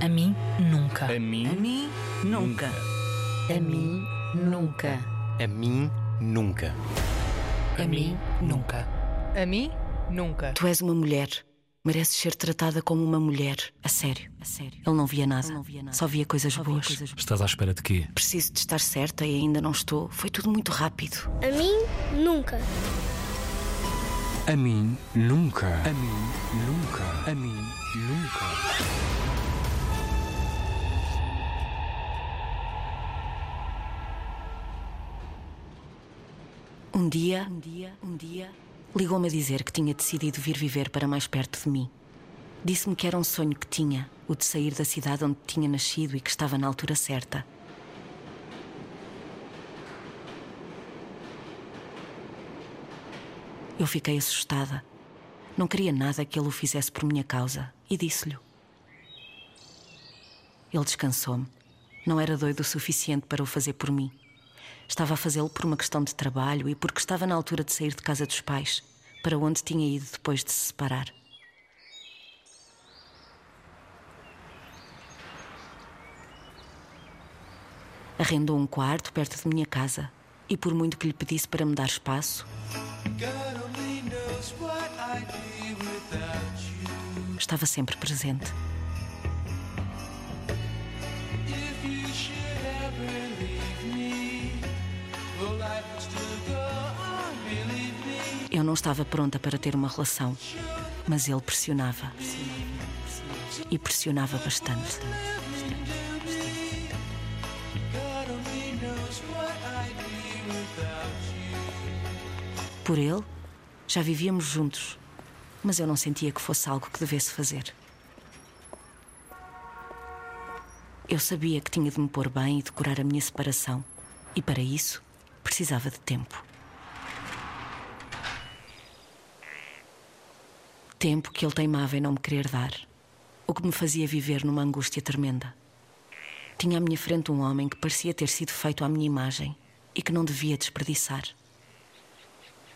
A mim, nunca. A mim, A mim, nunca. A mim, nunca. A mim, nunca. A mim, nunca. A mim, nunca. Tu és uma mulher. Mereces ser tratada como uma mulher. A sério, a sério. Ele não via nada. Só via coisas boas. estás à espera de quê? Preciso de estar certa e ainda não estou. Foi tudo muito rápido. A mim, nunca. A mim, nunca. A mim, nunca. A mim, nunca. Um dia, um dia, um dia, ligou-me a dizer que tinha decidido vir viver para mais perto de mim. Disse-me que era um sonho que tinha, o de sair da cidade onde tinha nascido e que estava na altura certa. Eu fiquei assustada. Não queria nada que ele o fizesse por minha causa e disse-lhe. Ele descansou-me. Não era doido o suficiente para o fazer por mim. Estava a fazê-lo por uma questão de trabalho e porque estava na altura de sair de casa dos pais, para onde tinha ido depois de se separar. Arrendou um quarto perto de minha casa e, por muito que lhe pedisse para me dar espaço, estava sempre presente. Eu não estava pronta para ter uma relação, mas ele pressionava. E pressionava bastante. Por ele, já vivíamos juntos, mas eu não sentia que fosse algo que devesse fazer. Eu sabia que tinha de me pôr bem e decorar a minha separação, e para isso precisava de tempo. Tempo que ele teimava em não me querer dar, o que me fazia viver numa angústia tremenda. Tinha à minha frente um homem que parecia ter sido feito à minha imagem e que não devia desperdiçar.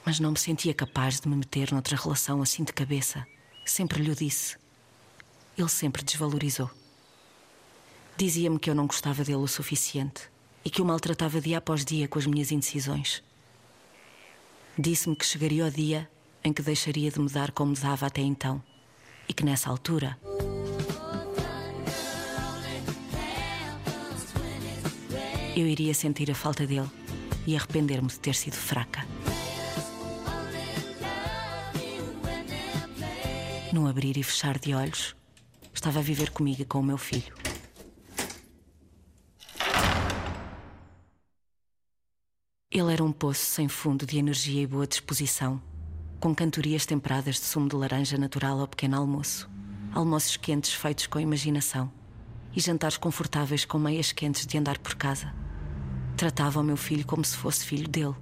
Mas não me sentia capaz de me meter noutra relação assim de cabeça. Sempre lhe o disse. Ele sempre desvalorizou. Dizia-me que eu não gostava dele o suficiente e que o maltratava dia após dia com as minhas indecisões. Disse-me que chegaria o dia em que deixaria de me dar como dava até então e que nessa altura. Eu iria sentir a falta dele e arrepender-me de ter sido fraca. Num abrir e fechar de olhos, estava a viver comigo e com o meu filho. Ele era um poço sem fundo de energia e boa disposição, com cantorias temperadas de sumo de laranja natural ao pequeno almoço, almoços quentes feitos com imaginação e jantares confortáveis com meias quentes de andar por casa. Tratava o meu filho como se fosse filho dele.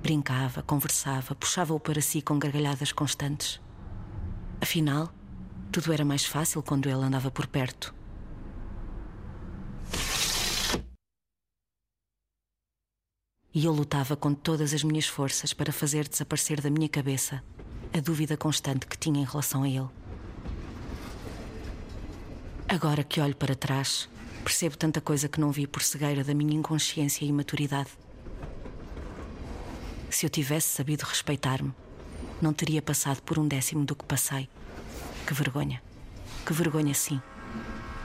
Brincava, conversava, puxava-o para si com gargalhadas constantes. Afinal, tudo era mais fácil quando ele andava por perto. E eu lutava com todas as minhas forças para fazer desaparecer da minha cabeça a dúvida constante que tinha em relação a ele. Agora que olho para trás, percebo tanta coisa que não vi por cegueira da minha inconsciência e imaturidade. Se eu tivesse sabido respeitar-me, não teria passado por um décimo do que passei. Que vergonha. Que vergonha, sim.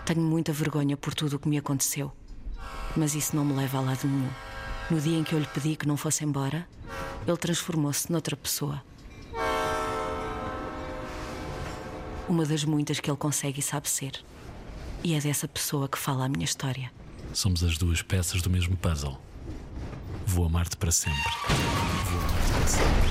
Tenho muita vergonha por tudo o que me aconteceu. Mas isso não me leva a lado nenhum. No dia em que eu lhe pedi que não fosse embora, ele transformou-se noutra pessoa. Uma das muitas que ele consegue e sabe ser. E é dessa pessoa que fala a minha história. Somos as duas peças do mesmo puzzle. Vou amar-te para sempre. Vou amar-te para sempre.